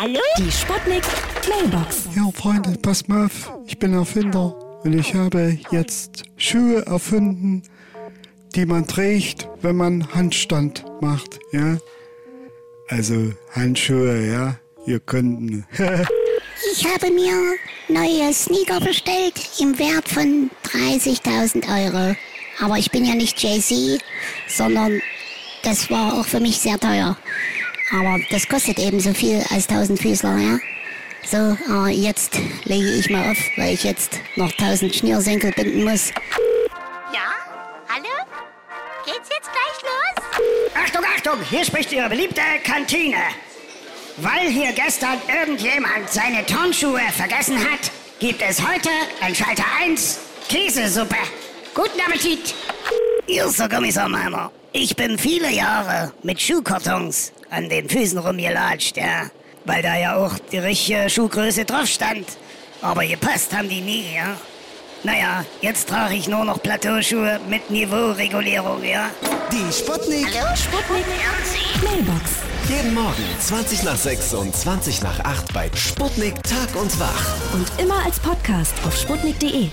Hallo? Die Sputnik Mailbox. Ja, Freunde, passt mal auf. Ich bin Erfinder und ich habe jetzt Schuhe erfunden, die man trägt, wenn man Handstand macht, ja? Also Handschuhe, ja? Ihr könnt. Ich habe mir neue Sneaker bestellt im Wert von 30.000 Euro. Aber ich bin ja nicht Jay-Z, sondern das war auch für mich sehr teuer. Aber das kostet eben so viel als Tausendfüßler, ja? So, aber jetzt lege ich mal auf, weil ich jetzt noch 1000 Schnürsenkel binden muss. Ja? Hallo? Geht's jetzt gleich los? Achtung, Achtung, hier spricht Ihre beliebte Kantine. Weil hier gestern irgendjemand seine Turnschuhe vergessen hat, gibt es heute an Schalter 1 Käsesuppe. Guten Appetit! Hier ist der Kommissar Meiner. Ich bin viele Jahre mit Schuhkartons an den Füßen rumgelatscht, ja. Weil da ja auch die richtige Schuhgröße drauf stand. Aber gepasst haben die nie, ja. Naja, jetzt trage ich nur noch Plateauschuhe mit Niveauregulierung, ja. Die Sputnik. Hallo, Sputnik. Mailbox. Jeden Morgen 20 nach 6 und 20 nach 8 bei Sputnik Tag und Wach. Und immer als Podcast auf sputnik.de.